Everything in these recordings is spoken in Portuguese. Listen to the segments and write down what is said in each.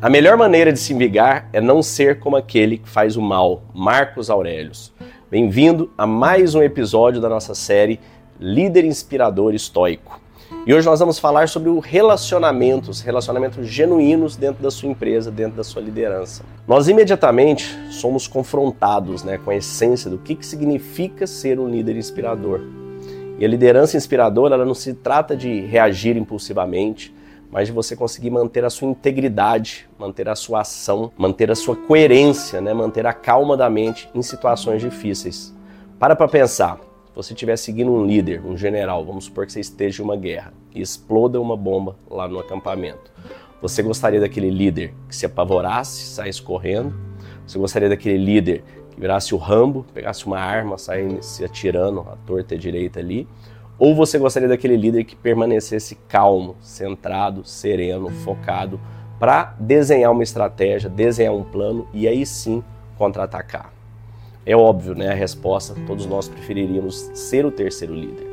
A melhor maneira de se vingar é não ser como aquele que faz o mal, Marcos Aurelius. Bem-vindo a mais um episódio da nossa série Líder Inspirador Estoico. E hoje nós vamos falar sobre o relacionamentos, relacionamentos genuínos dentro da sua empresa, dentro da sua liderança. Nós imediatamente somos confrontados né, com a essência do que, que significa ser um líder inspirador. E a liderança inspiradora ela não se trata de reagir impulsivamente, mas de você conseguir manter a sua integridade, manter a sua ação, manter a sua coerência, né? manter a calma da mente em situações difíceis. Para para pensar, se você estiver seguindo um líder, um general, vamos supor que você esteja em uma guerra e exploda uma bomba lá no acampamento. Você gostaria daquele líder que se apavorasse, saísse correndo? Você gostaria daquele líder que virasse o Rambo, pegasse uma arma, saísse atirando à torta e à direita ali? Ou você gostaria daquele líder que permanecesse calmo, centrado, sereno, focado, para desenhar uma estratégia, desenhar um plano e aí sim contra-atacar? É óbvio, né? A resposta, todos nós preferiríamos ser o terceiro líder.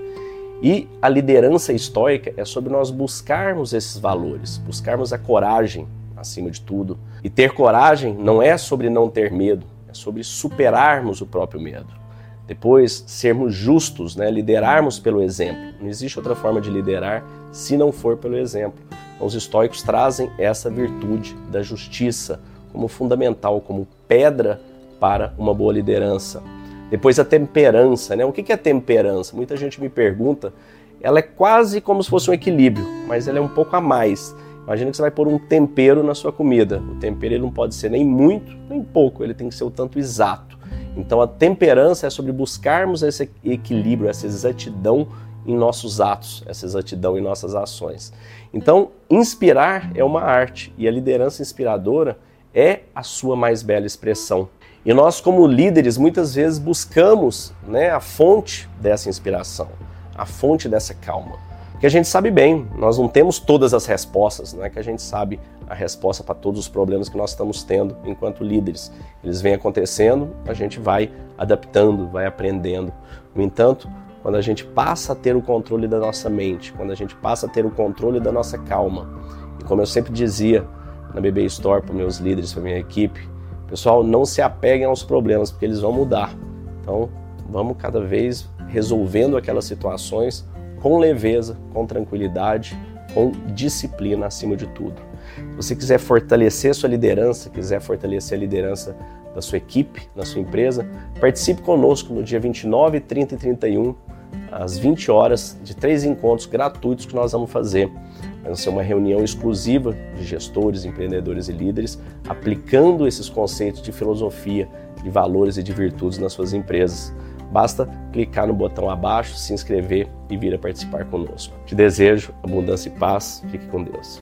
E a liderança estoica é sobre nós buscarmos esses valores, buscarmos a coragem acima de tudo. E ter coragem não é sobre não ter medo, é sobre superarmos o próprio medo. Depois, sermos justos, né? liderarmos pelo exemplo. Não existe outra forma de liderar se não for pelo exemplo. Então, os estoicos trazem essa virtude da justiça como fundamental, como pedra para uma boa liderança. Depois, a temperança. Né? O que é temperança? Muita gente me pergunta. Ela é quase como se fosse um equilíbrio, mas ela é um pouco a mais. Imagina que você vai pôr um tempero na sua comida. O tempero ele não pode ser nem muito, nem pouco, ele tem que ser o tanto exato. Então a temperança é sobre buscarmos esse equilíbrio, essa exatidão em nossos atos, essa exatidão em nossas ações. Então, inspirar é uma arte e a liderança inspiradora é a sua mais bela expressão. E nós, como líderes, muitas vezes buscamos né, a fonte dessa inspiração, a fonte dessa calma. Porque a gente sabe bem, nós não temos todas as respostas, não é que a gente sabe a resposta para todos os problemas que nós estamos tendo enquanto líderes. Eles vêm acontecendo, a gente vai adaptando, vai aprendendo. No entanto, quando a gente passa a ter o controle da nossa mente, quando a gente passa a ter o controle da nossa calma, e como eu sempre dizia na BB Store para meus líderes, para minha equipe, pessoal, não se apeguem aos problemas, porque eles vão mudar. Então, vamos cada vez resolvendo aquelas situações com leveza, com tranquilidade, com disciplina acima de tudo. Se você quiser fortalecer sua liderança, quiser fortalecer a liderança da sua equipe, da sua empresa, participe conosco no dia 29, 30 e 31, às 20 horas, de três encontros gratuitos que nós vamos fazer. Vai ser uma reunião exclusiva de gestores, empreendedores e líderes, aplicando esses conceitos de filosofia, de valores e de virtudes nas suas empresas. Basta clicar no botão abaixo, se inscrever e vir a participar conosco. Te desejo abundância e paz. Fique com Deus.